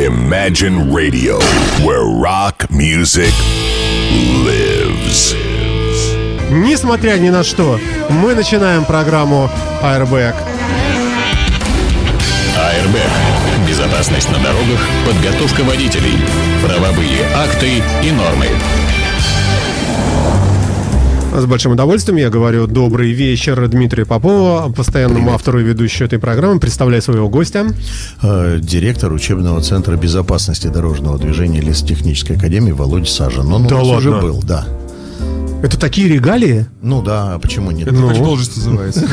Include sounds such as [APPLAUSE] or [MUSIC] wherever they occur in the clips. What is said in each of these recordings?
Imagine Radio, where rock music lives. Несмотря ни на что, мы начинаем программу Airbag. АРБ. Безопасность на дорогах, подготовка водителей, правовые акты и нормы. С большим удовольствием я говорю добрый вечер Дмитрию Попову, постоянному автору и ведущему этой программы. Представляю своего гостя. Э, Директор учебного центра безопасности дорожного движения Лесотехнической академии Володя Сажин. Он Да у нас уже ладно? был, да. Это такие регалии? Ну да, а почему нет? Ну. Как же должность называется?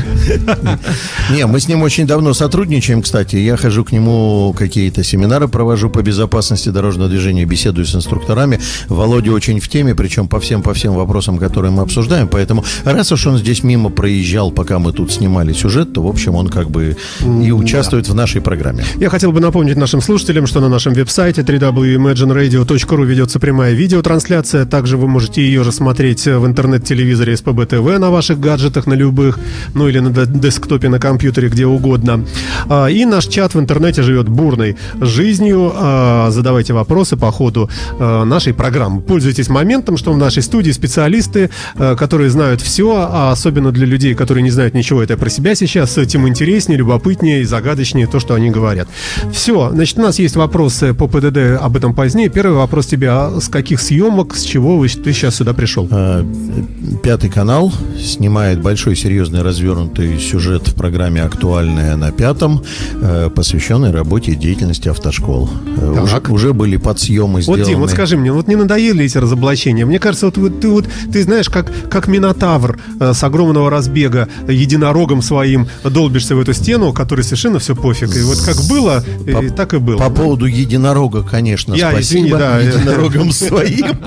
[LAUGHS] Не, мы с ним очень давно сотрудничаем, кстати. Я хожу к нему, какие-то семинары провожу по безопасности дорожного движения, беседую с инструкторами. Володя очень в теме, причем по всем, по всем вопросам, которые мы обсуждаем. Поэтому, раз уж он здесь мимо проезжал, пока мы тут снимали сюжет, то, в общем, он как бы и участвует в нашей программе. Я хотел бы напомнить нашим слушателям, что на нашем веб-сайте www.imagineradio.ru ведется прямая видеотрансляция. Также вы можете ее же смотреть в интернет-телевизоре СПБ ТВ на ваших гаджетах, на любых, ну или на десктопе, на компьютере, где угодно. А, И наш чат в интернете живет бурной жизнью. А, Задавайте вопросы по ходу а, нашей программы. Пользуйтесь моментом, что в нашей студии специалисты, которые знают все, а особенно для людей, которые не знают ничего это про себя сейчас, тем интереснее, любопытнее и загадочнее то, что они говорят. Все, значит, у нас есть вопросы по ПДД, об этом позднее. Первый вопрос тебе, а с каких съемок, с чего вы, ты сейчас сюда пришел? Пятый канал снимает большой, серьезный, развернутый сюжет в программе «Актуальная на пятом», э, посвященный работе и деятельности автошкол. Э, Уже, уже были подсъемы Вот, сделаны. Дим, вот скажи мне, вот не надоели эти разоблачения? Мне кажется, вот, вот ты вот ты знаешь, как, как Минотавр э, с огромного разбега единорогом своим долбишься в эту стену, который совершенно все пофиг. И вот как было, и так и было. По поводу единорога, конечно, Я, спасибо. извини, да. Единорогом [LAUGHS] своим.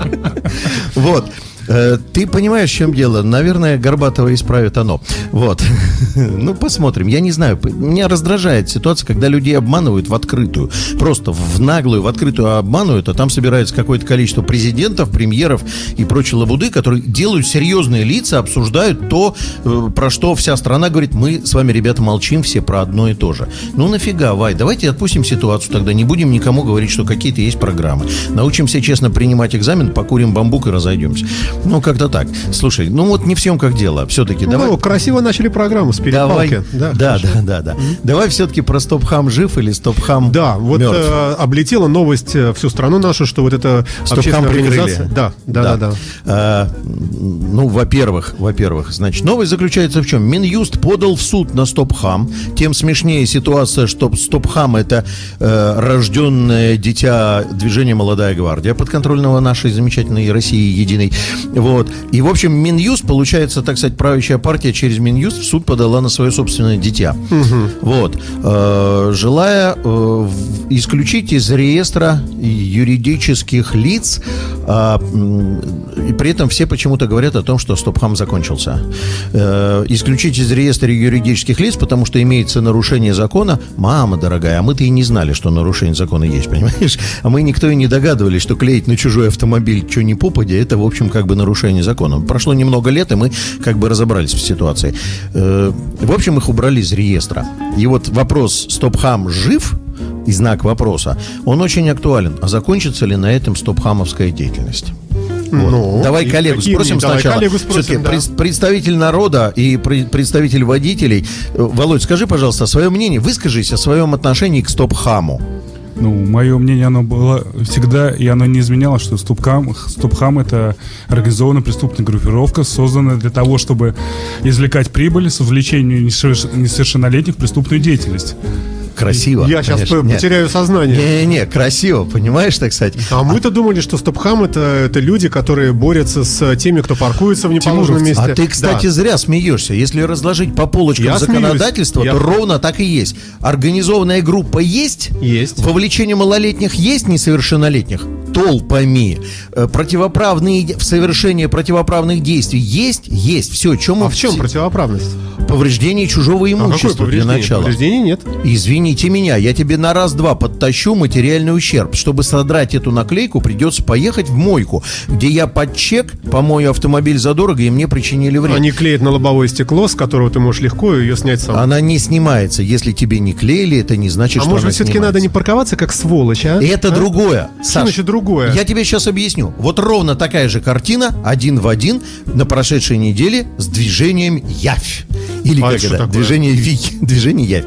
Вот. Э, Ты понимаешь, в чем дело? Наверное, Горбатова исправит оно. Вот. [LAUGHS] Ну, посмотрим. Я не знаю. Меня раздражает ситуация, когда людей обманывают в открытую. Просто в наглую, в открытую обманывают, а там собирается какое-то количество президентов, премьеров и прочей лабуды, которые делают серьезные лица, обсуждают то, э, про что вся страна говорит, мы с вами, ребята, молчим все про одно и то же. Ну, нафига, Вай, давайте отпустим ситуацию тогда, не будем никому говорить, что какие-то есть программы. Научимся честно принимать экзамен, покурим бамбук и разойдемся. Ну, как-то так. Слушай, ну вот не в съемках дело. Все-таки давай... Ну, красиво начали программу с Давай, перепалки. да, да, да, да, Давай все-таки про стоп-хам жив или стоп-хам Да, вот мертв. э, облетела новость э, всю страну нашу, что вот эта Стоп-хам организация... Да, да, да, да. А, ну, во-первых, во-первых, значит, новость заключается в чем? Минюст подал в суд на Стопхам. Тем смешнее ситуация, что Стопхам это э, рожденное дитя движения «Молодая гвардия», подконтрольного нашей замечательной России единой. Вот. И, в общем, Минюст, получается, так сказать, правящая партия через Минюст в суд подала на свое собственное дитя. Вот. Э, желая э, исключить из реестра юридических лиц, м, и при этом все почему-то говорят о том, что Стопхам закончился. Э, исключить из реестра юридических лиц, потому что имеется нарушение закона. Мама дорогая, а мы-то и не знали, что нарушение закона есть, [LAUGHS] понимаешь? А мы никто и не догадывались, что клеить на чужой автомобиль что ни попадя, это, в общем, как бы нарушение закона. Прошло немного лет, и мы как бы разобрались в ситуации. Э, в общем, их убрали из реестра. И вот вопрос, Стопхам жив? И знак вопроса, он очень актуален. А закончится ли на этом стопхамовская деятельность? Вот. Ну, давай коллегу спросим давай сначала. коллегу спросим, Все-таки да. пред- представитель народа и пре- представитель водителей. Э, Володь, скажи, пожалуйста, свое мнение, выскажись о своем отношении к стопхаму. Ну, мое мнение, оно было всегда, и оно не изменяло, что Стопхам, Стопхам это организованная преступная группировка, созданная для того, чтобы извлекать прибыль с несоверш- несовершеннолетних в преступную деятельность. Красиво. Я сейчас конечно. Нет. потеряю сознание. Не-не-не, красиво, понимаешь, так сказать. А мы-то думали, что стопхам это, это люди, которые борются с теми, кто паркуется в неположенном месте. А ты, кстати, Да. зря смеешься. Если разложить по полочкам Я законодательство, смеюсь. то Я- ровно так и есть. Организованная группа есть, Есть. вовлечение малолетних есть, несовершеннолетних толпами. Э, Противоправные, в совершении противоправных действий есть? Есть. Все, чем А в чем противоправность? Повреждение чужого А какое имущества для начала. Повреждений нет. Извините меня, я тебе на раз-два подтащу материальный ущерб. Чтобы содрать эту наклейку, придется поехать в мойку, где я под чек помою автомобиль задорого, и мне причинили вред. Они клеят на лобовое стекло, с которого ты можешь легко ее снять сам. Она не снимается. Если тебе не клеили, это не значит, а что может быть, все-таки надо не парковаться как сволочь, а? Это А? другое. Что Саш, значит другое? Я тебе сейчас объясню. Вот ровно такая же картина, один в один, на прошедшей неделе с движением Явь. Или А как это? такое? Движение Вики. [LAUGHS] Движение Явь.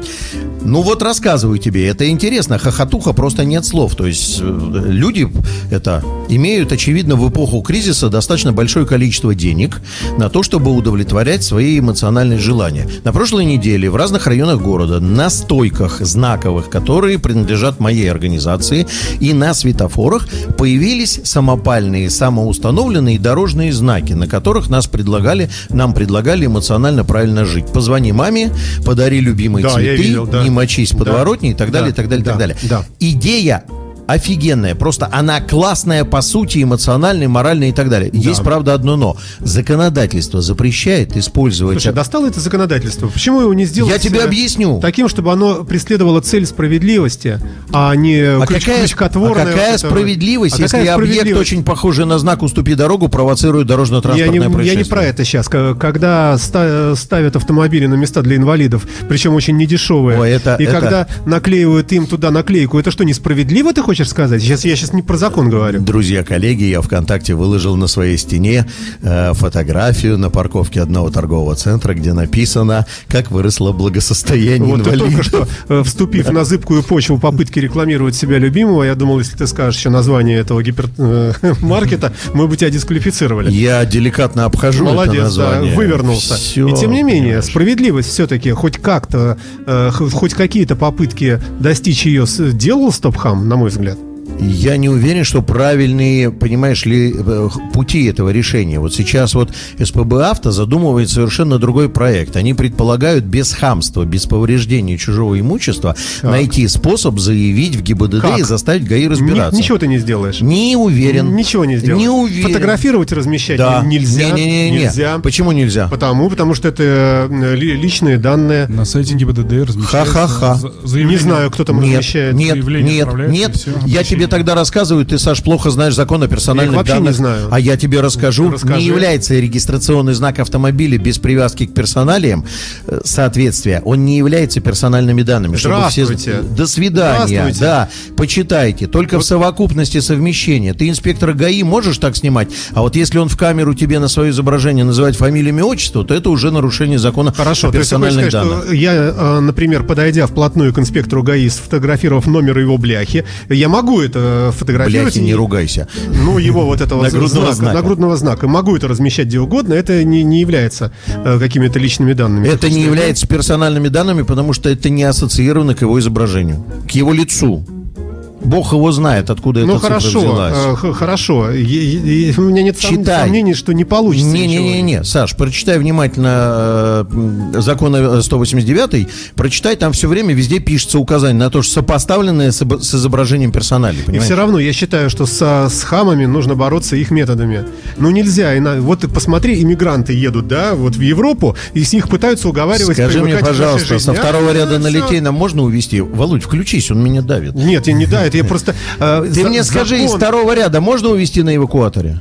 Ну вот рассказываю тебе, это интересно. Хохотуха просто нет слов. То есть э, люди это имеют, очевидно, в эпоху кризиса достаточно большое количество денег на то, чтобы удовлетворять свои эмоциональные желания. На прошлой неделе в разных районах города на стойках знаковых, которые принадлежат моей организации, и на светофорах появились самопальные, самоустановленные дорожные знаки, на которых нас предлагали, нам предлагали эмоционально правильно жить. Позвони маме, подари любимые Да, я цветы, видел, да. не мочись в Да. и так далее, и так далее, и Да, так далее. да. Идея офигенная, просто она классная по сути, эмоциональная, моральная и так далее. Есть, правда, одно но. Законодательство запрещает использовать... Слушай, достало это законодательство. Почему его не сделать? Я тебе объясню. Таким, чтобы оно преследовало цель справедливости, а не А какая, крючкотворное а какая вот справедливость, А если какая объект, справедливость? очень похожий на знак «Уступи дорогу», провоцирует Я дорожно-транспортное не, я происшествие? не про это сейчас. Когда ста- ставят автомобили на места для инвалидов, причем очень недешевые, Ой, это- и это- когда наклеивают им туда наклейку, это что, несправедливо, ты хочешь сказать? Сейчас, я сейчас не про закон говорю. Друзья, коллеги, я ВКонтакте выложил на своей стене э, фотографию на парковке одного торгового центра, где написано, как выросло благосостояние Вот ты инвалидов. только что, э, вступив на зыбкую почву попытки рекламировать себя любимого, я думал, если ты скажешь еще название этого гипермаркета, [LAUGHS] мы бы тебя дисквалифицировали. Я деликатно обхожу это Молодец, да, название. вывернулся. Всё, И тем не менее, понимаешь. справедливость все-таки хоть как-то, э, хоть какие-то попытки достичь ее делал Стопхам, на мой взгляд. Я не уверен, что правильные, понимаешь ли, э, пути этого решения. Вот сейчас вот СПБ «Авто» задумывает совершенно другой проект. Они предполагают без хамства, без повреждения чужого имущества найти способ заявить в ГИБДД Как? и заставить ГАИ разбираться. Ни- ничего ты не сделаешь. Не уверен. Ничего не сделаешь. Не уверен. Фотографировать и размещать Да. не- нельзя. Не-не-не-не. Нельзя. Почему нельзя? Потому, потому что это ли- личные данные. На сайте ГИБДД размещается Ха-ха-ха. Не знаю, кто там Нет, размещает. нет, Заявление нет, нет. Я обращение. Тебе тогда рассказываю, ты, Саш, плохо знаешь закон о персональных Я вообще не данных. знаю. А я тебе расскажу. Расскажи. Не является регистрационный знак автомобиля без привязки к персоналиям э, соответствия. Он не является персональными данными. чтобы все- Здравствуйте. До свидания. Здравствуйте. Да, почитайте. Только в совокупности совмещения. Ты инспектора ГАИ можешь так снимать, а вот если он в камеру тебе на свое изображение называть фамилию, имя, отчество, то это уже нарушение закона Хорошо, о то есть персональных сказать, данных. что я, э, например, подойдя вплотную к инспектору ГАИ, сфотографировав номер его бляхи, я могу это фотографировать. Бляхи, не ругайся. Ну, его вот этого [LAUGHS] Нагрудного знака, знака. нагрудного знака. Могу это размещать где угодно, это не, не является э, какими-то личными данными. Это не является персональными данными, потому что это не ассоциировано к его изображению, к его лицу. Бог его знает, откуда Ну эта цифра хорошо, взялась. э, хорошо. И- и- и у меня нет Читай. сомнений, что не получится. ничего. Не-не-не, Саш, прочитай внимательно э, закон э, 189, прочитай, там все время везде пишется указание на то, что сопоставленное с, с изображением персонали, И понимаешь? все равно я считаю, что со, с хамами нужно бороться их методами. Ну нельзя. ина- Вот ты посмотри, иммигранты едут, да, вот в Европу, и с них пытаются уговаривать Скажи мне, пожалуйста, со А, второго ряда ну, на. Литейном можно увезти? Володь, включись, он меня давит. Нет, я не да, [LAUGHS] это я просто... э, Ты мне скажи, из второго ряда можно увезти на эвакуаторе?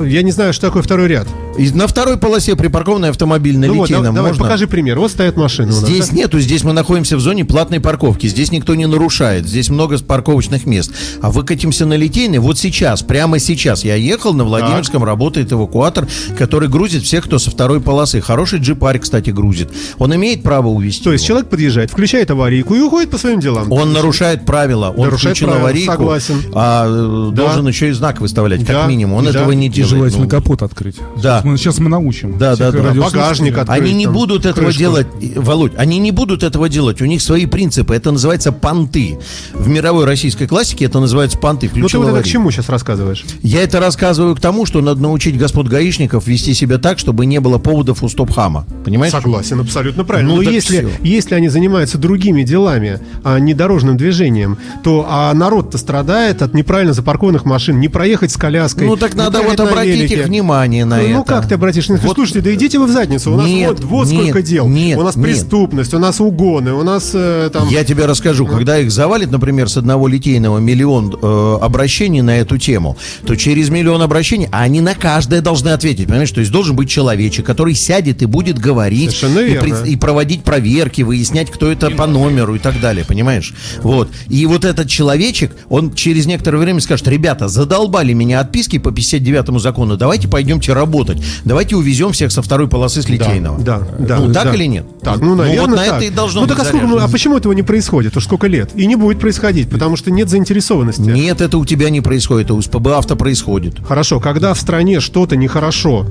Э, Я не знаю, что такое второй ряд. И на второй полосе припаркованный автомобиль на Ну вот, давай, можно? покажи пример. Вот стоят машины у нас. Здесь да? нету, здесь мы находимся в зоне платной парковки. Здесь никто не нарушает, здесь много парковочных мест. А выкатимся на Литейный вот сейчас, прямо сейчас. Я ехал, на Владимирском работает эвакуатор, который грузит всех, кто со второй полосы. Хороший джипарь, кстати, грузит. Он имеет право увезти. То есть его. человек подъезжает, включает аварийку и уходит по своим делам. Он нарушает правила, он Нарушает включил правила, аварийку, согласен. а Да. должен еще и знак выставлять, как Да, минимум. Он да. этого не И делает. желательно Ну, капот открыть. Да, мы, сейчас мы научим. Да, да, да. Багажник открыть, Они не там, будут этого крышку. делать, и, Володь, они не будут этого делать. У них свои принципы. Это называется понты. В мировой российской классике это называется понты. Ну ты вот это к чему сейчас рассказываешь? Я это рассказываю к тому, что надо научить господ гаишников вести себя так, чтобы не было поводов у стоп-хама. Понимаешь? Согласен, абсолютно правильно. Ну, Но так если, если они занимаются другими делами, а не дорожным движением, то а народ-то страдает от неправильно запаркованных машин, не проехать с коляской. Ну так надо вот обратить велике. их внимание на ну, это. Ну как ты обратишь? Вот- Слушайте, да идите вы в задницу. У нас Нет, вот, вот нет, сколько дел. нет, у нас нет. преступность, у нас угоны, у нас э, там... Я тебе расскажу, когда их завалит, например, с одного литейного миллион э, обращений на эту тему, то через миллион обращений, а они на каждое должны ответить, понимаешь? То есть должен быть человечек, который сядет и будет говорить, Совершенно и, верно. и проводить проверки, выяснять, кто это по номеру и так далее, понимаешь? Вот. И вот этот человечек, он через некоторое время скажет, ребята, задолбали меня отписки по 59 закону, давайте пойдемте работать, давайте увезем всех со второй полосы с литейного. Да, да. Ну, да. так или нет? Так, ну, наверное, вот на так. это и должно Ну, быть так а, сколько, мы- а почему этого не происходит? Уж сколько лет? И не будет происходить, потому что нет заинтересованности. Нет, это у тебя не происходит, это у СПБ авто происходит. Хорошо, когда в стране что-то нехорошо,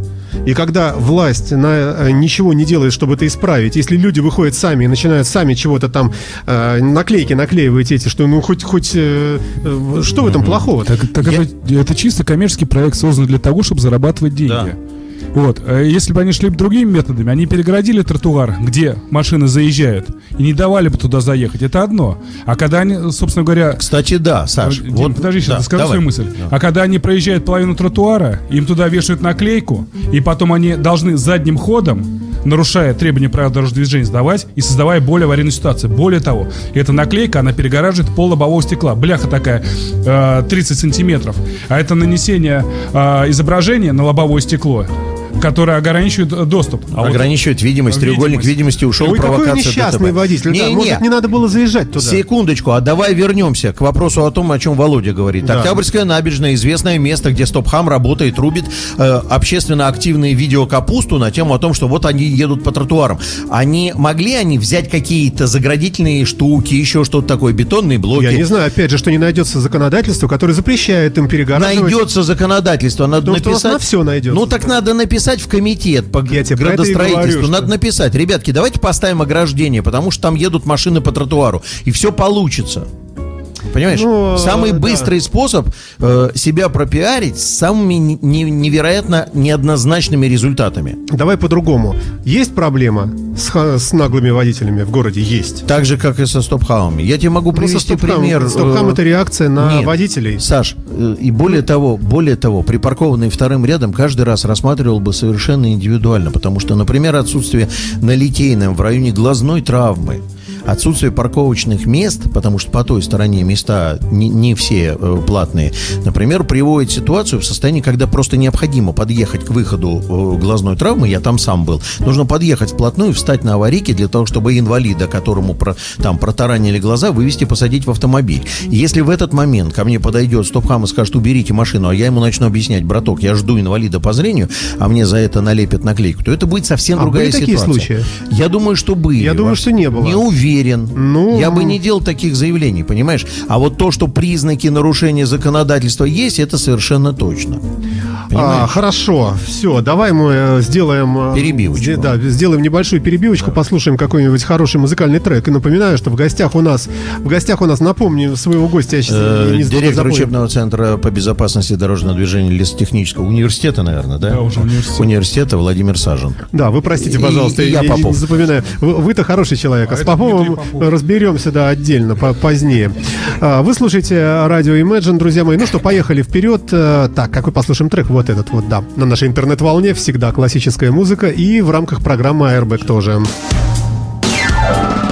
и когда власть на, э, ничего не делает, чтобы это исправить, если люди выходят сами и начинают сами чего-то там э, наклейки наклеивать эти, что ну хоть хоть э, э, что в этом плохого? Так, так это, это чисто коммерческий проект создан для того, чтобы зарабатывать деньги. Да. Вот. А Если бы они шли бы другими методами, они перегородили тротуар, где машины заезжают, и не давали бы туда заехать. Это одно. А когда они, собственно говоря... Кстати, да, Саш. Дим, вот, подожди, сейчас да, скажу давай. свою мысль. А когда они проезжают половину тротуара, им туда вешают наклейку, и потом они должны задним ходом, нарушая требования правил дорожного движения, сдавать и создавая более аварийную ситуацию. Более того, эта наклейка, она перегораживает пол лобового стекла. Бляха такая, э, 30 сантиметров. А это нанесение э, изображения на лобовое стекло, которое ограничивает э, доступ. А вот Ограничивает видимость, Видимость. треугольник видимости ушел, Ой, какой провокация несчастный ДТП. водитель. да, Не, может, не, не надо было заезжать туда. Секундочку, а давай вернемся к вопросу о том, о чем Володя говорит. Да. Октябрьская набережная, известное место, где Стопхам работает, рубит э, общественно активные видеокапусту на тему о том, что вот они едут по тротуарам. Они могли они взять какие-то заградительные штуки, еще что-то такое, бетонные блоки? Я не знаю, опять же, что не найдется законодательство, которое запрещает им перегораживать. Найдется законодательство, надо Потому что у нас написать. на всё найдется. Ну так надо написать в комитет по Я градостроительству. говорю, надо что- написать, ребятки, давайте поставим ограждение, потому что там едут машины по тротуару, и все получится. Понимаешь? Ну, Самый да. быстрый способ э, себя пропиарить с самыми не- не- невероятно неоднозначными результатами. Давай по-другому. Есть проблема с, с наглыми водителями в городе? Есть. Так же, как и со стопхаумами. Я тебе могу Ну, привести Стопхам- пример. Стопхам э, это реакция на нет. водителей. Саш, э, и более того, более того, припаркованный вторым рядом каждый раз рассматривал бы совершенно индивидуально, потому что, например, отсутствие на Литейном в районе глазной травмы, отсутствие парковочных мест, потому что по той стороне места не, не все э, платные, например, приводит ситуацию в состоянии, когда просто необходимо подъехать к выходу э, глазной травмы, я там сам был, нужно подъехать вплотную, встать на аварийке для того, чтобы инвалида, которому про, там протаранили глаза, вывести, посадить в автомобиль. Если в этот момент ко мне подойдет стопхам и скажет, уберите машину, а я ему начну объяснять, браток, я жду инвалида по зрению, а мне за это налепят наклейку, то это будет совсем А другая были такие ситуация. случаи? Я думаю, что были. Я думаю, что не было. Не уверен. Ну, я бы не делал таких заявлений, понимаешь? А вот то, что признаки нарушения законодательства есть, это совершенно точно. А, хорошо, все, давай мы э, сделаем... э, Перебивочку. да, сделаем небольшую перебивочку, послушаем какой-нибудь хороший музыкальный трек. И напоминаю, что в гостях у нас, в гостях у нас, напомню своего гостя, я сейчас Э, не- не Директор запомнил. учебного центра по безопасности дорожного движения лесотехнического университета, наверное, да? Да, уже университет. Университета Владимир Сажен. Да, вы простите, И- пожалуйста, и я не Попов. запоминаю. Вы- Вы-то хороший человек, а, А с Поповым Попов. разберемся, да, отдельно, по- позднее. А, Вы слушаете радио Imagine, друзья мои. Ну что, поехали вперед. Э, Так, какой послушаем трек? Вот этот вот, да. На нашей интернет-волне всегда классическая музыка и в рамках программы Airbag тоже. Dirty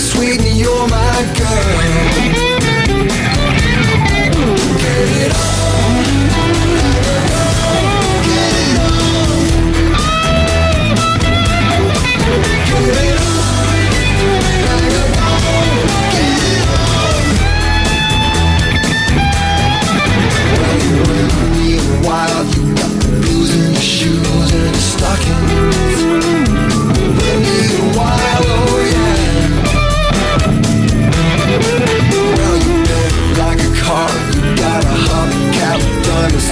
sweetie, you're my girl.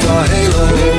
a halo.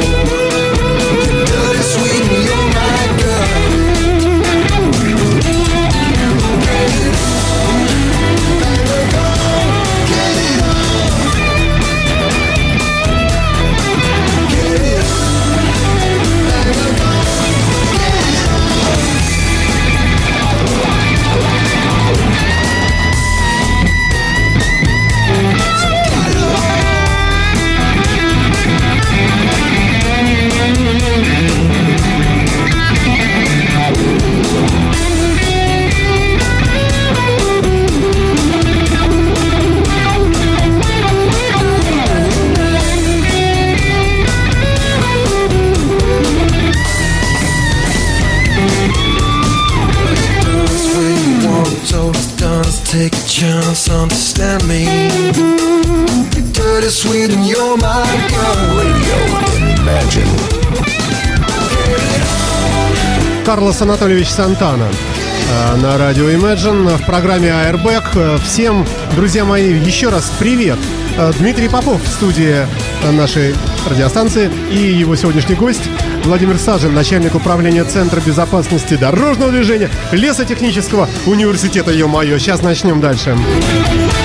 Карлос Анатольевич Сантана э, на радио Imagine в программе Airbag. Э, Всем, друзья мои, еще раз привет. Э, Дмитрий Попов в студии нашей радиостанции и его сегодняшний гость Владимир Сажин, начальник управления Центра безопасности дорожного движения Лесотехнического университета. Ё-моё, сейчас начнем дальше. Airbag.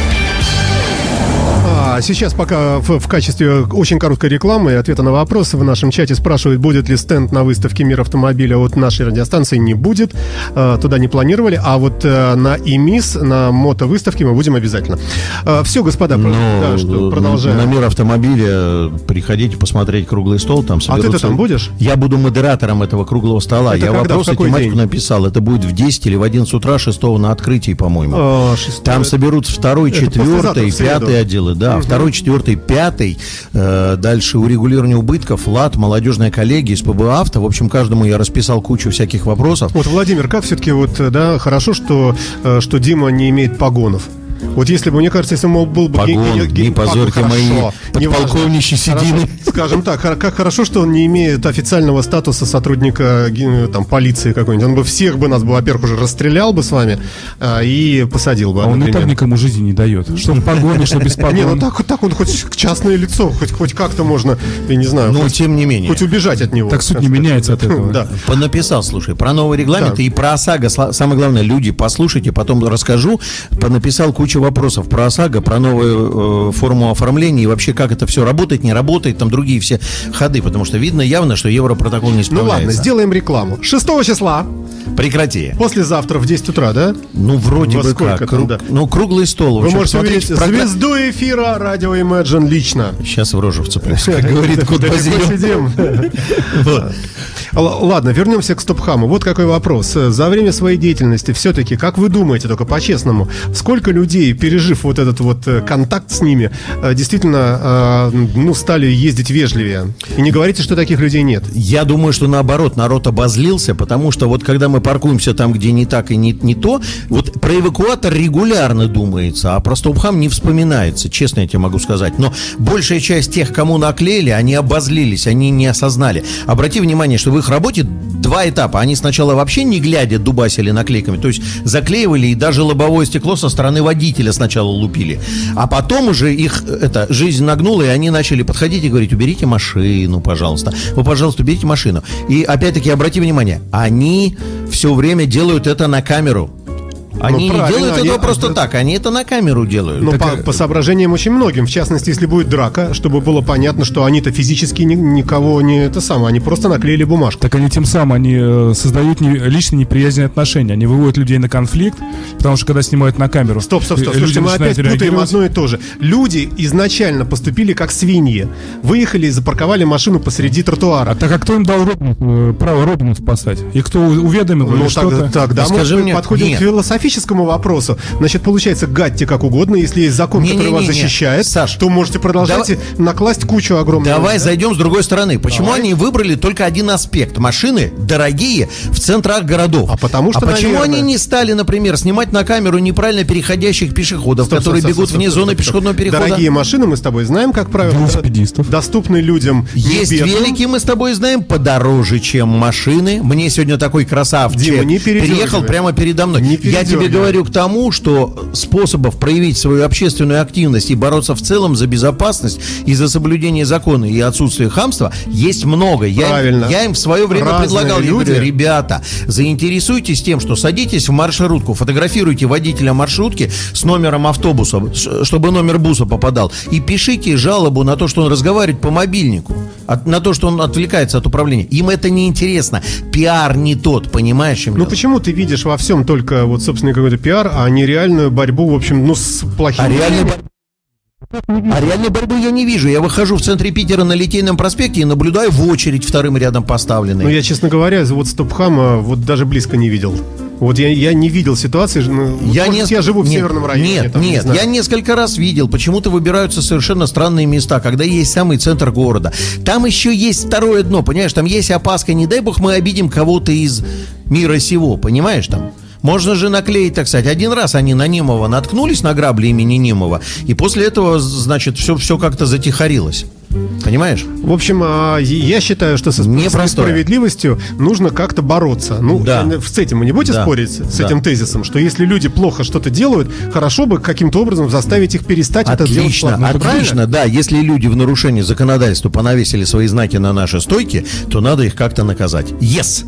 А сейчас пока в, в качестве очень короткой рекламы и ответа на вопрос в нашем чате спрашивают, будет ли стенд на выставке «Мир автомобиля» от нашей радиостанции. Не будет. Э, Туда не планировали. А вот э, на ИМИС, на мотовыставке мы будем обязательно. Все, господа, про- да, что, Ну, продолжаем. На мир автомобиля приходите посмотреть круглый стол. Там А соберутся- там будешь? Я буду модератором этого круглого стола. Это Я когда, вопрос и какой тематику день? написал. Это будет в 10 или в 11 утра 6 на открытии, по-моему. А. Там соберутся второй, четвертый, пятый отделы, да, второй, четвертый, пятый. Э, дальше урегулирование убытков, ЛАД, молодежная коллегия, СПБ Авто. В общем, каждому я расписал кучу всяких вопросов. Вот, Владимир, как все-таки вот, э, да, хорошо, что, э, что Дима не имеет погонов. Вот если бы, мне кажется, если бы он был бы... Погон, ге- ге- не позорьте мои подполковничьи седины. Скажем так, как хорошо, что он не имеет официального статуса сотрудника там, полиции какой-нибудь. Он бы всех бы нас, бы, во-первых, уже расстрелял бы с вами а, и посадил бы. А он и так никому жизни не дает. Что в погоне, что без [LAUGHS] Не, ну так, вот так он хоть частное лицо, хоть, хоть как-то можно, я не знаю, Но хоть, тем не менее. хоть убежать от него. Так суть не меняется от этого. [LAUGHS] Да. Понаписал, слушай, про новый регламент Да. и про ОСАГО. Самое главное, люди, послушайте, потом расскажу. Понаписал кучу вопросов про ОСАГО, про новую э, форму оформления и вообще как это все работает, не работает, там другие все ходы, потому что видно явно, что Европротокол не Ну справляется. ладно, сделаем рекламу. 6 числа, Прекрати. послезавтра в 10 утра, да? Ну, вроде Во бы сколько как. там, Круг- да? Ну, круглый стол. Вы можете увидеть звезду эфира радио Imagine лично. Сейчас в рожу вцеплюсь, [LAUGHS] как говорит Базилио. сидим. [LAUGHS] Ладно, вернемся к Стопхаму. Вот какой вопрос. За время своей деятельности все-таки, как вы думаете, только по-честному, сколько людей, пережив вот этот вот э, контакт с ними, э, действительно, э, ну, стали ездить вежливее? И не говорите, что таких людей нет. Я думаю, что наоборот, народ обозлился, потому что вот когда мы паркуемся там, где не так и не, не то, вот про эвакуатор регулярно думается, а про Стопхам не вспоминается, честно я тебе могу сказать. Но большая часть тех, кому наклеили, они обозлились, они не осознали. Обрати внимание, что в их работе два этапа. Они сначала вообще не глядя дубасили наклейками, то есть заклеивали и даже лобовое стекло со стороны водителя сначала лупили. А потом уже их э, это, жизнь нагнула, и они начали подходить и говорить, уберите машину, пожалуйста. Вы, пожалуйста, уберите машину. И опять-таки, обрати внимание, они все время делают это на камеру. Они не Ну, правильно, делают они- этого просто а, так, они это на камеру делают. Но по, по соображениям очень многим, в частности, если будет драка, чтобы было понятно, что они-то физически ни- никого не это самое, они просто наклеили бумажку. Так они тем самым они э, создают не, личные неприязненные отношения. Они выводят людей на конфликт, потому что когда снимают на камеру, Стоп, стоп, стоп. э, люди Слушайте, мы опять путаем одно и то же. Люди изначально поступили как свиньи. Выехали и запарковали машину посреди тротуара. А так а кто им дал Робин, э, право Робина спасать? И кто уведомил Ну, что-то? так, тогда А мы скажи мне, подходим нет. к философическому вопросу. Значит, получается, гадьте как угодно. Если есть закон, который вас Не-не-не-не. защищает, Саш, то можете продолжать давай- накласть кучу огромную. Давай да? зайдем с другой стороны. Почему Давай. они выбрали только один аспект? Машины дорогие в центрах городов. А потому что, А почему наверное- они не стали, например, снимать на камеру неправильно переходящих пешеходов, Стоп, которые стоп, стоп, бегут стоп, вне стоп, зоны стоп, пешеходного перехода? Дорогие машины мы с тобой знаем, как правило, Велосипедистов. доступны людям не Есть бедным. велики, мы с тобой знаем, подороже, чем машины. Мне сегодня такой красавчик Дима, не приехал прямо передо мной. Не Я тебе передергивай. говорю к тому, что способов проявить свою общественную активность и бороться в целом за безопасность и за соблюдение закона и отсутствие хамства есть много. Я, им- Правильно. я им в свое время Разные предлагал, я говорю, люди. ребята, заинтересуйтесь тем, что садитесь в маршрутку, фотографируйте водителя маршрутки с номером автобуса, чтобы номер буса попадал, и пишите жалобу на то, что он разговаривает по мобильнику, от- на то, что он отвлекается от управления. Им это не интересно. Пиар не тот, понимаешь? Ну дело? почему ты видишь во всем только вот собственный какой-то пиар, а не реальную борьбу, в общем, ну с плохими? А реальной, а реальной борьбы я не вижу. Я выхожу в центре Питера на Литейном проспекте и наблюдаю в очередь вторым рядом поставленной. Ну я, честно говоря, вот Стопхама вот даже близко не видел. Вот я, я не видел ситуации, ну, Я, может, не... я живу в нет, северном районе. Нет, там, не нет, знаю. я несколько раз видел, почему-то выбираются совершенно странные места, когда есть самый центр города. Там еще есть второе дно, понимаешь, там есть опаска, не дай бог мы обидим кого-то из мира сего, понимаешь там? Можно же наклеить, так сказать. Один раз они на Немова наткнулись на грабли имени Немова, и после этого, значит, все, все как-то затихарилось. Понимаешь? В общем, а, я считаю, что со справедливостью нужно как-то бороться. Ну, Да. э, с этим вы не будете Да. спорить, с Да. этим тезисом, что если люди плохо что-то делают, хорошо бы каким-то образом заставить их перестать это делать Отлично, отлично, да. Если люди в нарушении законодательства понавесили свои знаки на наши стойки, то надо их как-то наказать. Yes!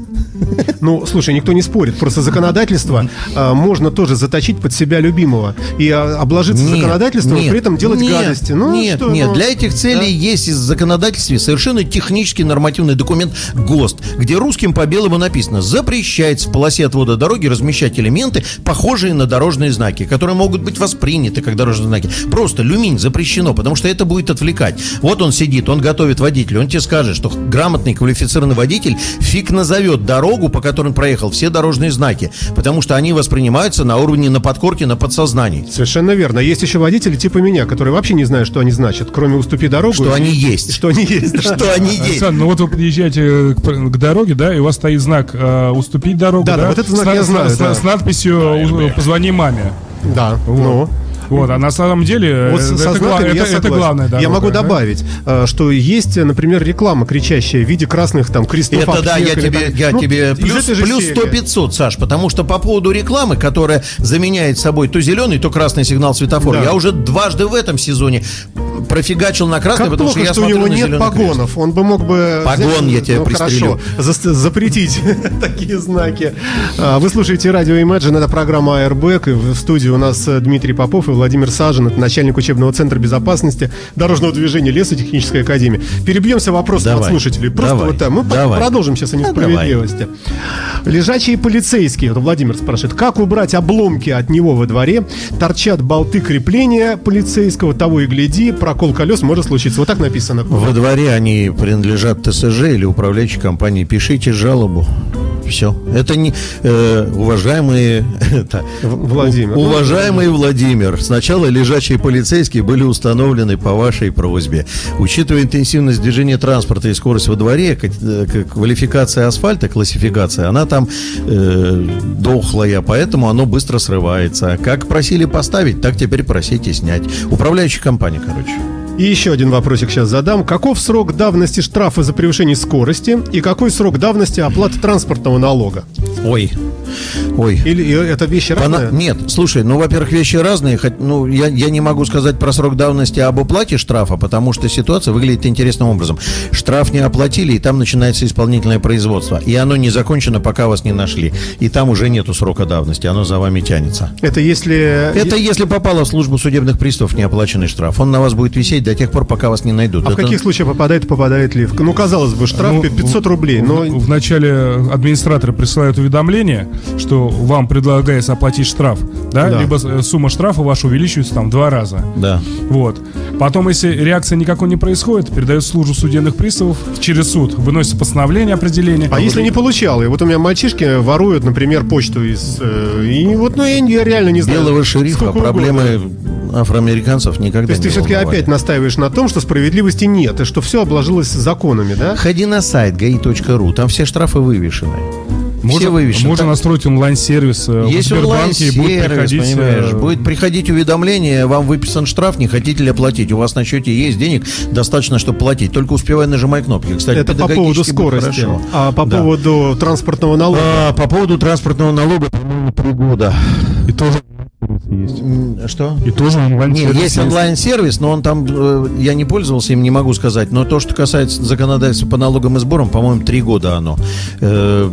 Ну, слушай, никто не спорит. Просто законодательство а, можно тоже заточить под себя любимого и а, обложиться Нет, законодательством, нет, при этом делать нет, гадости. Ну, нет, что, нет, ну, для этих целей есть в законодательстве совершенно технический нормативный документ ГОСТ, где русским по белому написано «Запрещается в полосе отвода дороги размещать элементы, похожие на дорожные знаки, которые могут быть восприняты как дорожные знаки». Просто люминь запрещено, потому что это будет отвлекать. Вот он сидит, он готовит водителя, он тебе скажет, что грамотный квалифицированный водитель фиг назовет дорогу, по которой он проехал, все дорожные знаки, потому что они воспринимаются на уровне на подкорке, на подсознании. Совершенно верно. Есть еще водители типа меня, которые вообще не знают, что они значат, кроме «уступи дорогу». Что и- они есть. Что они есть. Что они есть. Александр, ну вот вы подъезжаете к, к дороге, да, и у вас стоит знак э, «Уступить дорогу», Да, да, вот этот знак я знаю, с надписью «Позвони маме». Да, ну. Вот, а на самом деле Вот э, со это, гла- это- это главная дорога. Я могу да? добавить, э, что есть, например, реклама кричащая в виде красных там крестов. Это да, я тебе, там- я ну, тебе плюс, плюс серии. 100 500, Саш, потому что по поводу рекламы, которая заменяет собой то зеленый, то красный сигнал светофора, Да. я уже дважды в этом сезоне профигачил на красный, Как потому плохо, что я что, у него нет зеленый крест. погонов. Он бы мог бы... Погон я тебя ну, пристрелю. хорошо, запретить [LAUGHS] такие знаки. А, Вы слушаете радио Imagine, это программа Airbag. И в студии у нас э, Дмитрий Попов и Владимир Сажин, это начальник учебного центра безопасности дорожного движения Лесотехнической академии. Перебьемся вопросом Давай. от слушателей. Просто Давай. вот так. Мы Давай. продолжим сейчас о Да, несправедливости. Лежачие полицейские, вот Владимир спрашивает, как убрать обломки от него во дворе? Торчат болты крепления полицейского, того и гляди, прокол колес может случиться. Вот так написано. Во дворе они принадлежат ТСЖ или управляющей компании. Пишите жалобу. Все. Это не э, уважаемые [LAUGHS] это, Владимир. уважаемый Владимир. Сначала лежачие полицейские были установлены по вашей просьбе. Учитывая интенсивность движения транспорта и скорость во дворе, э, квалификация асфальта, классификация, она там э, дохлая, поэтому оно быстро срывается. Как просили поставить, так теперь просите снять. Управляющая компания, короче. И еще один вопросик сейчас задам. Каков срок давности штрафа за превышение скорости и какой срок давности оплаты транспортного налога? Ой. Ой. Или это вещи Пона- разные? Нет, слушай, ну, во-первых, вещи разные. Хоть, ну, я, я не могу сказать про срок давности об уплате штрафа, потому что ситуация выглядит интересным образом. Штраф не оплатили, и там начинается исполнительное производство. И оно не закончено, пока вас не нашли. И там уже нету срока давности, оно за вами тянется. Это если... Это если попало в службу судебных приставов неоплаченный штраф. Он на вас будет висеть до тех пор, пока вас не найдут. А в Это- каких случаях попадает, попадает ли? Ну, казалось бы, штраф Ну, 500 рублей, в- но... В, начале администраторы присылают уведомление, что вам предлагается оплатить штраф, да, Да. либо э, сумма штрафа ваша увеличивается там в два раза. Да. Вот. Потом, если реакция никакой не происходит, передает в службу судебных приставов через суд, выносится постановление определение. А если не получал? И вот у меня мальчишки воруют, например, почту из... э, И вот, ну, я не- я реально не знаю. Белого шерифа сколько проблемы афроамериканцев никогда То есть не ты все-таки опять настаиваешь на том, что справедливости нет, и что все обложилось законами, да? Ходи на сайт gai.ru, там все штрафы вывешены. Все можно, вывешены. можно Там настроить онлайн-сервис э, в Есть Сбербанке, и будет онлайн-сервис, приходить... э, понимаешь, будет приходить уведомление, вам выписан штраф, не хотите ли оплатить. У вас на счете есть денег, достаточно, чтобы платить. Только успевай нажимать кнопки. Кстати, Это по поводу скорости. хорошо. А по Да. поводу транспортного налога? А, по поводу транспортного налога, по-моему, три года. И тоже есть. Что? И тоже Нет, онлайн-сервис есть онлайн-сервис, но он там, э, я не пользовался им, не могу сказать. Но то, что касается законодательства по налогам и сборам, по-моему, три года оно. Э,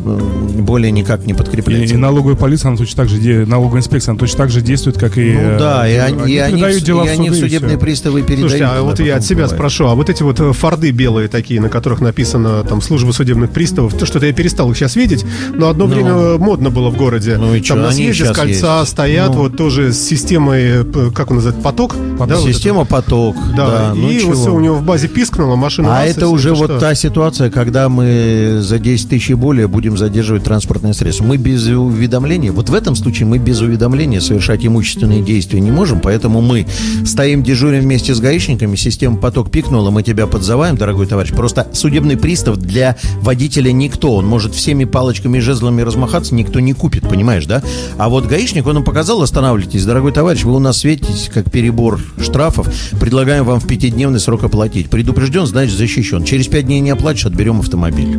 более никак не И, подкрепляется. и налоговая полиция, она точно так же, налоговая инспекция, она точно так же действует, как и... Ну да, и э, они, и они, в- дела и в они и судебные всё. приставы передают. Слушайте, а вот я от себя бывает. спрошу, а вот эти вот э, форды белые такие, на которых написано там служба судебных приставов, то что-то я перестал их сейчас видеть, но одно время э, модно было в городе. Ну и там на они съезде с кольца есть. стоят, Ну. вот тоже с системой, как он называется, поток? Да, вот Система поток. это. Да, ну и вот чего. все у него в базе пискнуло, машина... А это уже вот что? та ситуация, когда мы за 10 тысяч и более будем задерживать транспортные средства. Мы без уведомления, вот в этом случае мы без уведомления совершать имущественные действия не можем, поэтому мы стоим дежурим вместе с гаишниками, система поток пикнула, мы тебя подзываем, дорогой товарищ. Просто судебный пристав для водителя никто, он может всеми палочками и жезлами размахаться, никто не купит, понимаешь, да? А вот гаишник, он им показал, останавливайтесь, дорогой товарищ, вы у нас светитесь, как перебор штрафов, предлагаем вам в пятидневный срок оплатить. Предупрежден, значит защищен. Через пять дней не оплатишь, отберем автомобиль.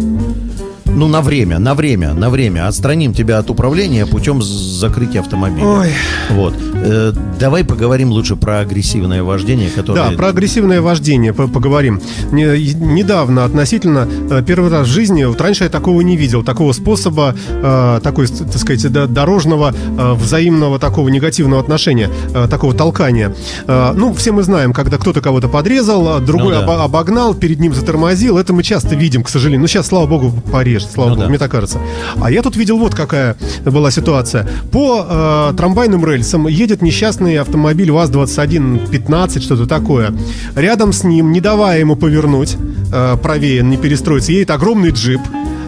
Ну, на время, на время, на время. Отстраним тебя от управления путем закрытия автомобиля. Ой. Вот. Э, давай поговорим лучше про агрессивное вождение, которое... Да, про агрессивное вождение по- поговорим. Не- недавно относительно, э, первый раз в жизни, вот раньше я такого не видел, такого способа, э, такой, так сказать, дорожного, э, взаимного такого негативного отношения, э, такого толкания. Э, ну, все мы знаем, когда кто-то кого-то подрезал, а другой Ну да. обо- обогнал, перед ним затормозил, это мы часто видим, к сожалению. Ну, сейчас, слава богу, пореже, слава Ну богу, да. мне так кажется. А я тут видел вот какая была ситуация. По э, трамвайным рельсам едет несчастный автомобиль ВАЗ-2115, что-то такое. Рядом с ним, не давая ему повернуть, э, правее, не перестроиться, едет огромный джип.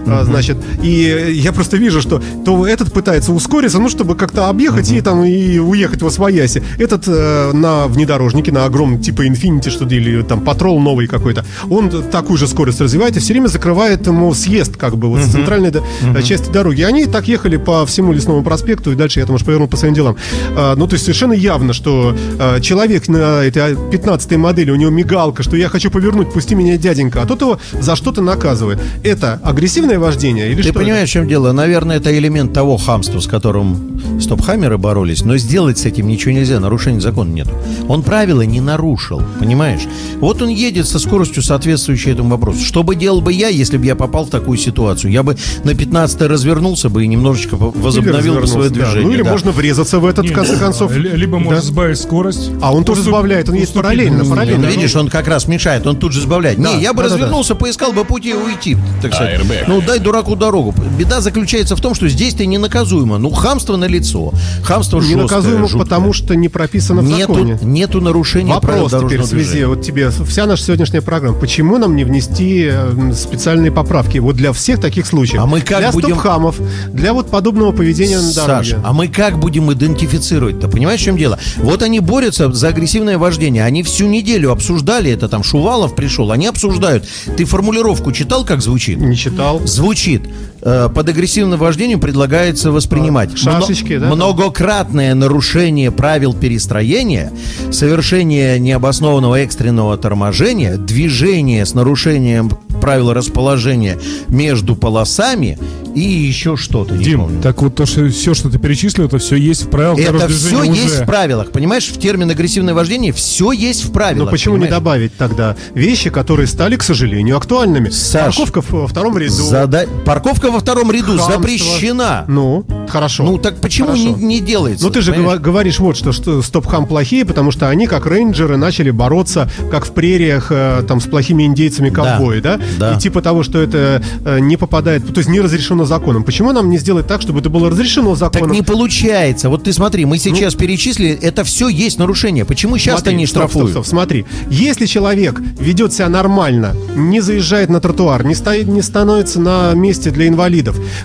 А, Значит, и я просто вижу, что то этот пытается ускориться, ну, чтобы как-то объехать и там и уехать во свояси. Этот э, на внедорожнике, на огромном, типа Infinity, что ли, или там Патрол новый какой-то, он такую же скорость развивает и все время закрывает ему съезд, как бы, вот с центральной э, части дороги. И они так ехали по всему Лесному проспекту, и дальше я там уж повернул по своим делам. А, ну, то есть совершенно явно, что э, человек на этой 15 модели, у него мигалка, что я хочу повернуть, пусти меня, дяденька, а тот его за что-то наказывает. Это агрессивное вождение или Ты что? понимаешь, в чем дело? Наверное, это элемент того хамства, с которым стоп-хаммеры боролись, но сделать с этим ничего нельзя, нарушения закона нет. Он правила не нарушил, понимаешь? Вот он едет со скоростью, соответствующей этому вопросу. Что бы делал бы я, если бы я попал в такую ситуацию? Я бы на 15 развернулся бы и немножечко возобновил бы свое да. движение. Ну или да. можно врезаться в этот, в Нет, конце концов. Либо Да. может сбавить скорость. А он тоже сбавляет, он уступить параллельно, параллельно. Ну, видишь, он как раз мешает, он тут же сбавляет. Да, не, я бы развернулся, поискал бы пути уйти, так сказать. Airbag. Ну, дай дураку дорогу. Беда заключается в том, что здесь ты не наказуемо. Ну, хамство на лицо. Хамство Не жесткое, наказуемо, жуткое. потому что не прописано в нету, законе. нету нарушения правил Вопрос теперь дорожного в связи, движения. вот тебе, вся наша сегодняшняя программа, почему нам не внести э, специальные поправки вот для всех таких случаев? А мы как для будем- стоп-хамов, для вот подобного поведения на дороге. Саш, а мы как будем идентифицировать-то? Понимаешь, в чем дело? Вот они борются за агрессивное вождение. Они всю неделю обсуждали это, там Шувалов пришел, они обсуждают. Ты формулировку читал, как звучит? Не читал. Звучит. Э, Под агрессивным вождением предлагается воспринимать шашечки, да? многократное нарушение правил перестроения, совершение необоснованного экстренного торможения, движение с нарушением правил расположения между полосами и еще что-то. не Дим, помню. так вот то, что все, что ты перечислил, это все есть в правилах Это все движения есть уже. в правилах. Понимаешь, в термин агрессивное вождение все есть в правилах. Но почему не понимаешь? добавить тогда вещи, которые стали, к сожалению, актуальными? Саш, Парковка во втором ряду. Зада- Парковка во втором ряду Хамство. запрещена. Ну, хорошо. Ну так почему не, Хорошо. не делается? Ну ты же понимаешь? говоришь вот, что, что стоп-хам плохие, потому что они, как рейнджеры, начали бороться, как в прериях, э, там, с плохими индейцами ковбои, да? да. И типа того, что это э, не попадает, то есть не разрешено законом. Почему нам не сделать так, чтобы это было разрешено Так законом? не получается. Вот ты смотри, мы сейчас перечислили, это все есть нарушение. Почему сейчас-то Смотри, не стоп, штрафуют? Стоп, стоп, смотри. Если человек ведет себя нормально, не заезжает на тротуар, не, стоит, не становится на месте для инвалидов,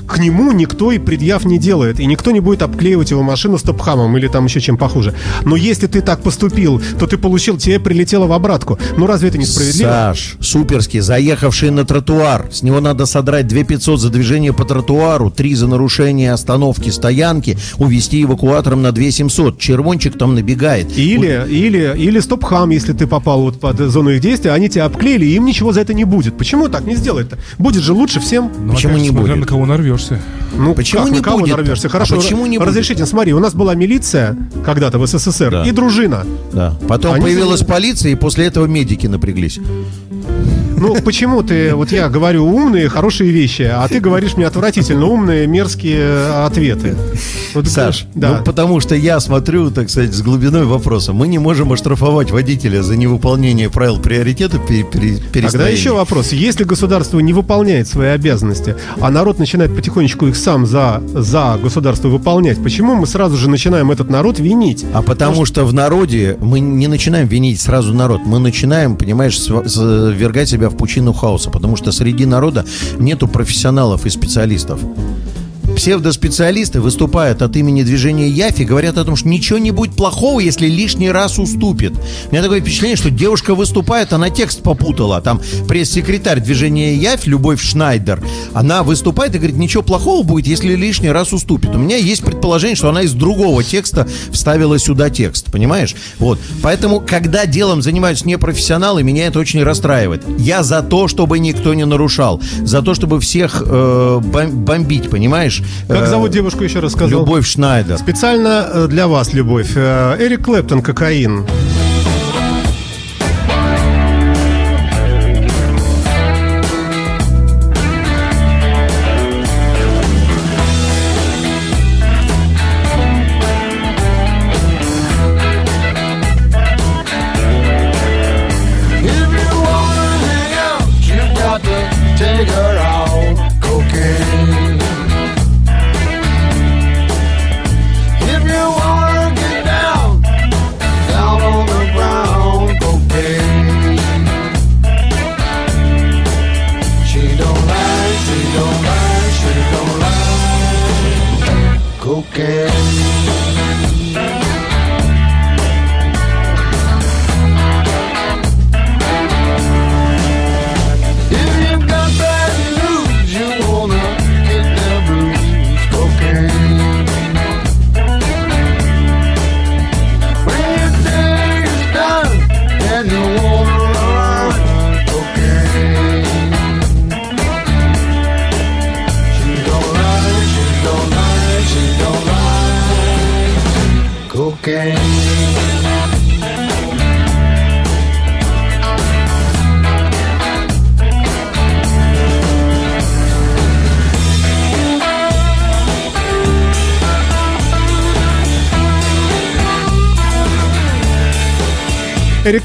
к нему никто и предъяв не делает, и никто не будет обклеивать его машину стоп-хамом или там еще чем похуже. Но если ты так поступил, то ты получил, тебе прилетело в обратку. Ну разве это несправедливо? Саш, суперский, заехавший на тротуар. С него надо содрать 2 500 за движение по тротуару, 3 за нарушение остановки, стоянки, увезти эвакуатором на 2 700. Червончик там набегает. Или, или, или стоп-хам, если ты попал вот под зону их действия, они тебя обклеили, и им ничего за это не будет. Почему так не сделать-то? Будет же лучше всем. Ну, Почему опять, не смотря будет? на кого нарвешься. Ну, Почему как, не на кого будет-то? нарвешься? А Хорошо, почему не будет? разрешите, смотри, у нас была милиция когда-то в СССР Да. и дружина. Да. Потом Они появилась за- полиция, и после этого медики напряглись. Ну, почему ты, вот я говорю умные, хорошие вещи, а ты говоришь мне отвратительно умные, мерзкие ответы. Вот, Саш, да. ну потому что я смотрю, так сказать, с глубиной вопроса. Мы не можем оштрафовать водителя за невыполнение правил приоритета пере, пере- Тогда еще вопрос. Если государство не выполняет свои обязанности, а народ начинает потихонечку их сам за, за государство выполнять, почему мы сразу же начинаем этот народ винить? А потому что в народе мы не начинаем винить сразу народ, мы начинаем, понимаешь, св- с- ввергать себя в пучину хаоса, потому что среди народа нету профессионалов и специалистов. Псевдоспециалисты выступают от имени движения Яфи, говорят о том, что ничего не будет плохого, если лишний раз уступит. У меня такое впечатление, что девушка выступает, она текст попутала. Там пресс-секретарь движения Яфь, Любовь Шнайдер, она выступает и говорит, ничего плохого будет, если лишний раз уступит. У меня есть предположение, что она из другого текста вставила сюда текст, понимаешь? Вот. Поэтому, когда делом занимаются непрофессионалы, меня это очень расстраивает. Я за то, чтобы никто не нарушал, за то, чтобы всех э, бом- бомбить, понимаешь? Как Э, зовут девушку, еще раз сказал? Любовь Шнайдер. Специально э, для вас, Любовь. Э, Эрик Клэптон, «Кокаин».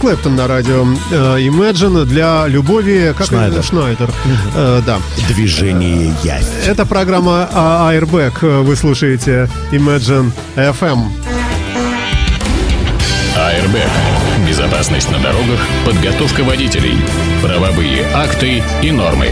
Клэптон на радио э, Imagine для любови... Как Шнайдер. Шнайдер. Э, да. Движение Яфь. Это программа а, Airbag. Вы слушаете Imagine FM. АРБ. Безопасность на дорогах, подготовка водителей, правовые акты и нормы.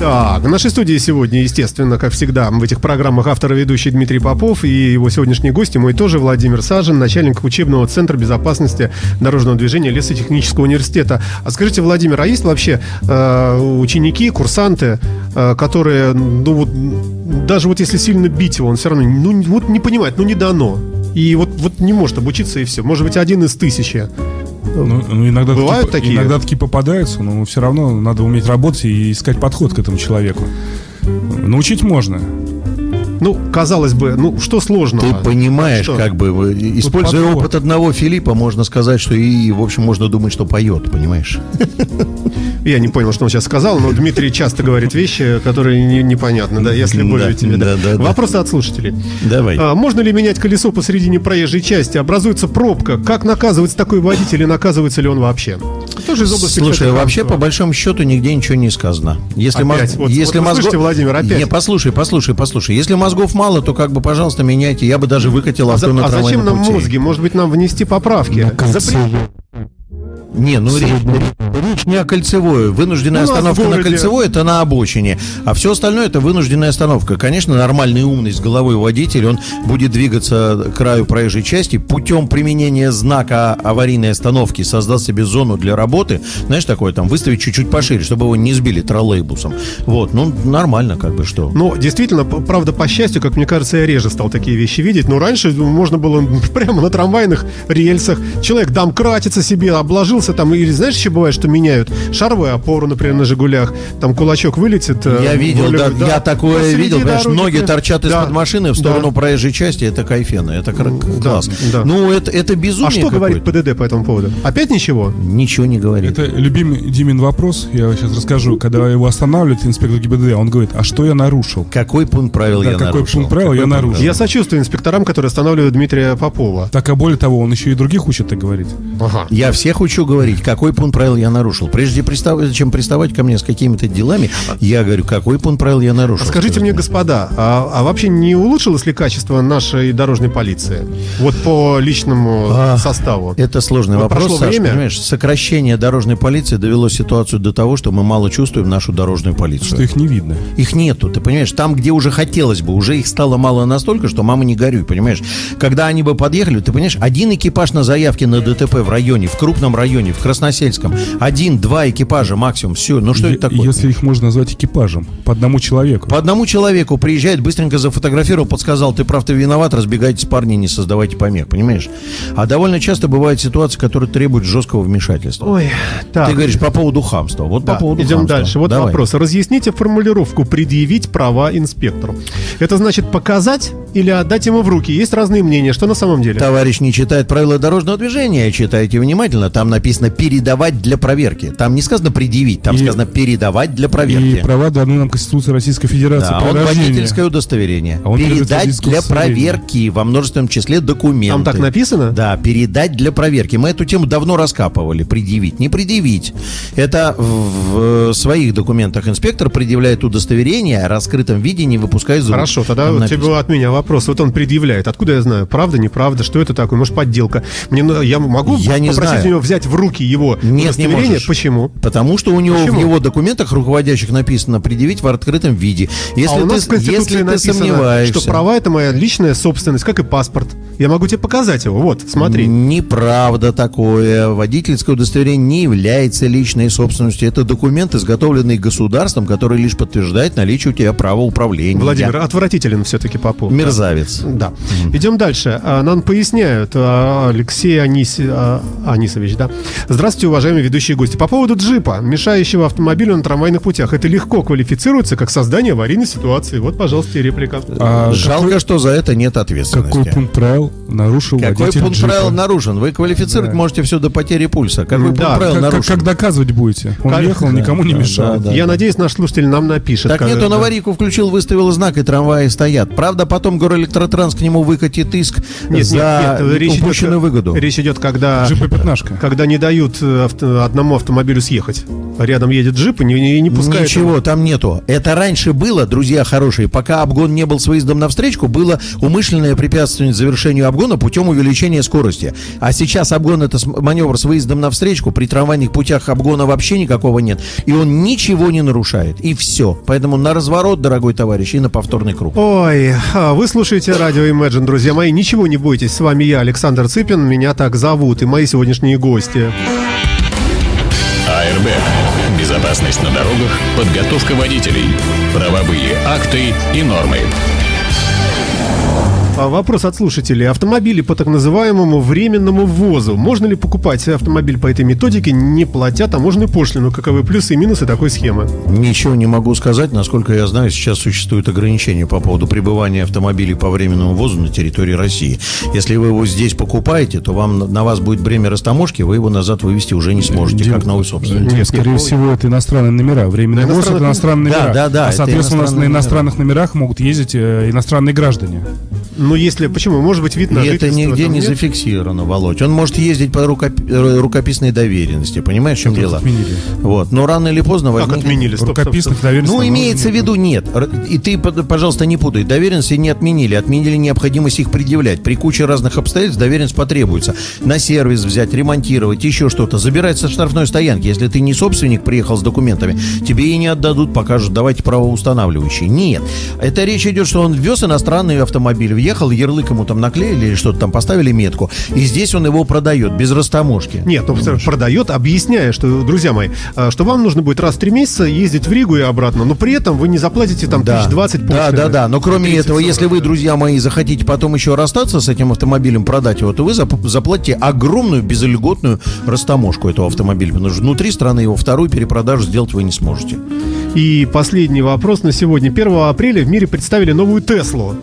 Так, в нашей студии сегодня, естественно, как всегда, в этих программах автор и ведущий Дмитрий Попов и его сегодняшний гость, и мой тоже Владимир Сажин, начальник учебного центра безопасности дорожного движения Лесотехнического университета. А скажите, Владимир, а есть вообще э, ученики, курсанты, э, которые, ну вот, даже вот если сильно бить его, он все равно, ну, вот не понимает, ну не дано. И вот, вот не может обучиться и все. Может быть, один из тысячи. Ну, ну, иногда, Бывают такие, такие? иногда такие попадаются, но все равно надо уметь работать и искать подход к этому человеку. Научить можно. Ну, казалось бы, ну что сложного? Ты понимаешь, Что? как бы, э, используя подход. опыт одного Филиппа, можно сказать, что и, в общем, можно думать, что поет, понимаешь? Я не понял, что он сейчас сказал, но Дмитрий часто говорит вещи, которые не- непонятны, да, если Да, более тебе. Да. да, да, да. Вопросы от слушателей. Давай. А, можно ли менять колесо посередине проезжей части? Образуется пробка. Как наказывается такой водитель и наказывается ли он вообще? Тоже из области Слушай, кстати, вообще, по большому счету, нигде ничего не сказано. Если, Опять? Вот- если вот вы слышите, Владимир, опять? Не, послушай, послушай, послушай. Если мозгов мало, то как бы, пожалуйста, меняйте. Я бы даже выкатил А, авто за- на а зачем нам пути. мозги? Может быть, нам внести поправки? Запре- Не, ну речь, речь не о кольцевой. Вынужденная У нас в остановка на кольцевой это на обочине. А все остальное это вынужденная остановка. Конечно, нормальный умный с головой водитель, он будет двигаться к краю проезжей части путем применения знака аварийной остановки, создаст себе зону для работы. Знаешь, такое там, выставить чуть-чуть пошире, чтобы его не сбили троллейбусом. Вот, ну нормально, как бы что. Ну, действительно, правда, по счастью, как мне кажется, я реже стал такие вещи видеть. Но раньше ну, можно было [LAUGHS] прямо на трамвайных рельсах. Человек домкратится себе, обложился там. Или знаешь, еще бывает, что что меняют шаровую опору, например, на «Жигулях», там кулачок вылетит. э, Я видел, рулевой, да, я такое посреди видел, понимаешь, дороги, ноги да. торчат из-под Да, машины в да. сторону проезжей части, это кайфенно, это Да, класс. да. Ну, это, это безумие А что говорит. ПДД по этому поводу? Опять ничего? Ничего не говорит. Это любимый Димин вопрос, я сейчас расскажу. Когда его останавливает инспектор ГИБДД, он говорит, а что я нарушил? Какой пункт правил Да, я какой нарушил? пункт правил я Какой пункт нарушил? Я сочувствую инспекторам, которые останавливают Дмитрия Попова. Так, а более того, он еще и других учит так говорить. Ага. Я всех учу говорить, какой пункт правил я нарушил. Прежде пристав- чем приставать ко мне с какими-то делами, я говорю, какой пункт правил я нарушил. Скажите мне, господа, а, а вообще не улучшилось ли качество нашей дорожной полиции? Вот по личному А, составу. Это сложный Вот вопрос, прошло Саш, время. понимаешь? Сокращение дорожной полиции довело ситуацию до того, что мы мало чувствуем нашу дорожную полицию. Что их не видно. Их нету, ты понимаешь? Там, где уже хотелось бы, уже их стало мало настолько, что мама не горюй, понимаешь? Когда они бы подъехали, ты понимаешь, один экипаж на заявке на ДТП в районе, в крупном районе, в Красносельском, один-два экипажа максимум, все. Ну что Е- это такое? Если их можно назвать экипажем, по одному человеку. По одному человеку приезжает, быстренько зафотографировал, подсказал, ты прав, ты виноват, разбегайтесь, парни, не создавайте помех, понимаешь? А довольно часто бывают ситуации, которые требуют жесткого вмешательства. Ой, так. Ты говоришь по поводу хамства. Вот Да, по поводу идем хамства. дальше. Вот Давай. вопрос. Разъясните формулировку «предъявить права инспектору». Это значит показать или отдать ему в руки? Есть разные мнения. Что на самом деле? Товарищ не читает правила дорожного движения, читайте внимательно. Там написано передавать для проверки. Там не сказано предъявить, там И- сказано передавать для И проверки. права даны нам Конституцией Российской Федерации. Да, по он рождению. водительское удостоверение. А он передать для проверки во множественном числе документы. Там так написано? Да, передать для проверки. Мы эту тему давно раскапывали. Предъявить, не предъявить. Это в, в своих документах инспектор предъявляет удостоверение, в раскрытом виде не выпуская из рук. Хорошо, тогда вот тебе от меня вопрос. Вот он предъявляет. Откуда я знаю? Правда, неправда? Что это такое? Может, подделка? Мне, на- я могу Я не попросить знаю. у него взять в руки его Нет, не можешь. Почему? Потому что у него Почему? в его документах руководящих написано предъявить в открытом виде. Если а у ты, нас в Конституции если ты написано, сомневаешься, что права это моя личная собственность, как и паспорт. Я могу тебе показать его. Вот, смотри. Неправда такое. Водительское удостоверение не является личной собственностью. Это документ, изготовленный государством, который лишь подтверждает наличие у тебя права управления. Владимир, отвратителен все-таки Попов. Мерзавец. Да. Идем дальше. А, Нам поясняют а, Алексей Аниси- а, Анисович, да. Здравствуйте, уважаемые ведущие гости. По поводу джипа, мешающего автомобилю на трамвайных путях, это легко квалифицируется как создание аварийной ситуации. Вот, пожалуйста, и реплика. А Жалко, что за это нет ответственности. Какой пункт правил нарушил Какой водитель пункт джипа? правил нарушен? Вы квалифицировать Да. можете все до потери пульса. Какой Да, пункт правил Как, как- нарушен? как доказывать будете? Он Как- ехал, никому не да, мешал. да, да. Я надеюсь, наш слушатель нам напишет. Так как- нет, он да. аварийку включил, выставил знак, и трамваи стоят. Правда, потом Горэлектротранс к нему выкатит иск Нет, за нет, нет, речь упущенную идет, выгоду. Речь идет, когда, Джип и пятнашка. когда не дают э, авто- одному автомобилю съехать. Рядом едет джип и не, не, не пускает. Ничего там нету. Это раньше было, друзья хорошие, пока обгон не был с выездом на встречку, было умышленное препятствование завершению обгона путем увеличения скорости. А сейчас обгон это маневр с выездом на встречку, при трамвайных путях обгона вообще никакого нет. И он ничего не нарушает. И все. Поэтому на разворот, дорогой товарищ, и на повторный круг. Ой, а, вы слушаете радио Imagine, друзья мои. Ничего не бойтесь, с вами я, Александр Цыпин, меня так зовут, и мои сегодняшние гости. АРБ. Безопасность на дорогах, подготовка водителей, правовые акты и нормы. А, Вопрос от слушателей. Автомобили по так называемому временному ввозу. Можно ли покупать автомобиль по этой методике, не платя таможенную пошлину? Каковы плюсы и минусы такой схемы? Ничего не могу сказать. Насколько я знаю, сейчас существуют ограничения по поводу пребывания автомобилей по временному ввозу на территории России. Если вы его здесь покупаете, то вам на вас будет бремя растаможки, вы его назад вывести уже не сможете, Дим, как новый собственник. Нет, скорее нет, всего, это иностранные номера. Временный ввоз это иностранные Да, номера. да, да, А, это соответственно, у нас на иностранных номерах могут ездить э, иностранные граждане. Ну, если... Почему? Может быть, вид на И это нигде не нет? зафиксировано, Володь. Он может ездить по рукоп- э, рукописной доверенности, понимаешь, в чем дело? отменили. Вот, но рано или поздно Как возникнет- отменили? Стоп, стоп, стоп. Рукописных доверенностей. Ну, имеется в виду нет. И ты, пожалуйста, не путай. Доверенности не отменили. Отменили необходимость их предъявлять. При куче разных обстоятельств доверенность потребуется. На сервис взять, ремонтировать, еще что-то. Забирать со штрафной стоянки. Если ты не собственник, приехал с документами, тебе и не отдадут, покажут, давайте правоустанавливающие. Нет. Это речь идет, что он ввез иностранный автомобиль, въехал, ярлык ему там наклеили или что-то там поставили метку, и здесь он его продает без растаможки. Нет, ну, продает, объясняя, что, друзья мои, а, что вам нужно будет раз в три месяца ездить в Ригу и обратно, но при этом вы не заплатите там Да. тысяч двадцать да, да, да. Но кроме 30, этого, 40, если вы, друзья мои, захотите потом еще расстаться с этим автомобилем, продать его, то вы зап- заплатите огромную безльготную растаможку этого автомобиля. Потому что внутри страны его вторую перепродажу сделать вы не сможете. И последний вопрос на сегодня. 1 апреля в мире представили новую Теслу.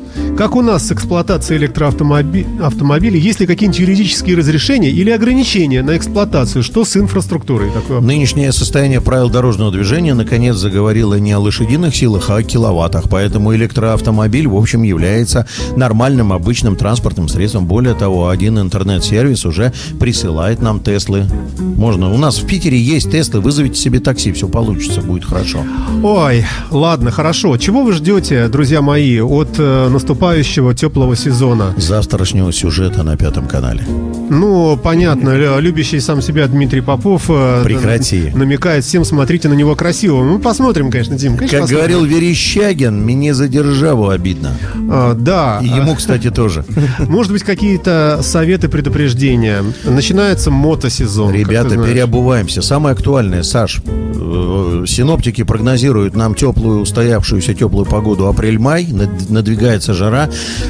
Как у нас с эксплуатацией электроавтомобилей? Есть ли какие-нибудь юридические разрешения или ограничения на эксплуатацию? Что с инфраструктурой? Такое? Нынешнее состояние правил дорожного движения наконец заговорило не о лошадиных силах, а о киловаттах. Поэтому электроавтомобиль, в общем, является нормальным, обычным транспортным средством. Более того, один интернет-сервис уже присылает нам Теслы. Можно. У нас в Питере есть Теслы. Вызовите себе такси, все получится, будет хорошо. Ой, ладно, хорошо. Чего вы ждете, друзья мои, от э, наступающего теплого сезона? Завтрашнего сюжета на Пятом канале. Ну, понятно, лю- любящий сам себя Дмитрий Попов э, Прекрати. намекает всем, смотрите на него красиво. Мы посмотрим, конечно, Дим. конечно, Как посмотрим. говорил Верещагин, мне за державу обидно. А, да. И ему, кстати, тоже. [LAUGHS] Может быть, какие-то советы, предупреждения. Начинается мотосезон. Ребята, переобуваемся. Самое актуальное, Саш, э, синоптики прогнозируют нам теплую, устоявшуюся теплую погоду апрель-май, над- надвигается жара.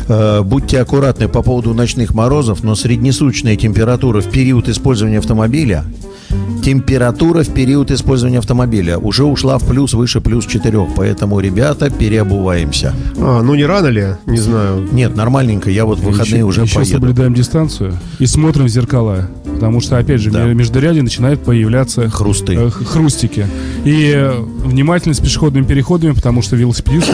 Э, Будьте аккуратны по поводу ночных морозов, но среднесуточная температура в период использования автомобиля Температура в период использования автомобиля уже ушла в плюс выше плюс 4, поэтому, ребята, переобуваемся. А, ну не рано ли? Не знаю. Нет, нормальненько, я вот в выходные еще, уже еще поеду. соблюдаем дистанцию и смотрим в зеркала. Потому что, опять же, Да. в междуряде начинают появляться Хрусты. э, х- хрустики. И э, внимательно с пешеходными переходами, потому что велосипедисты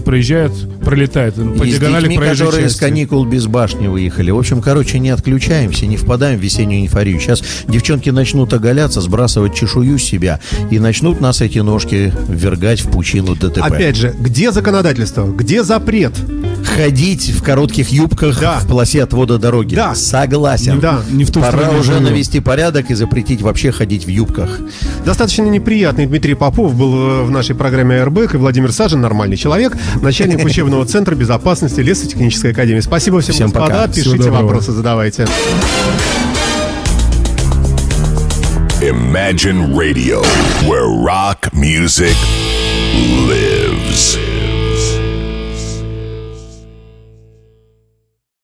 проезжают, пролетают по И с диагонали детьми, проезжей которые с части. каникул без башни выехали. В общем, короче, не отключаемся, не впадаем в весеннюю эйфорию. Сейчас девчонки начнут оголяться, сбрасывать чешую с себя и начнут нас эти ножки ввергать в пучину ДТП. Опять же, где законодательство? Где запрет? Ходить в коротких юбках Да. в полосе отвода дороги. Да. Согласен. Да. Не в ту Пора уже живем. навести порядок и запретить вообще ходить в юбках. Достаточно неприятный Дмитрий Попов был э, в нашей программе «Аэрбэк», и Владимир Сажин, нормальный человек, начальник [LAUGHS] учебного центра безопасности Лесотехнической академии. Спасибо всем, Всем господа. пока. Пишите Всего вопросы, задавайте. Imagine Radio, where rock music lives.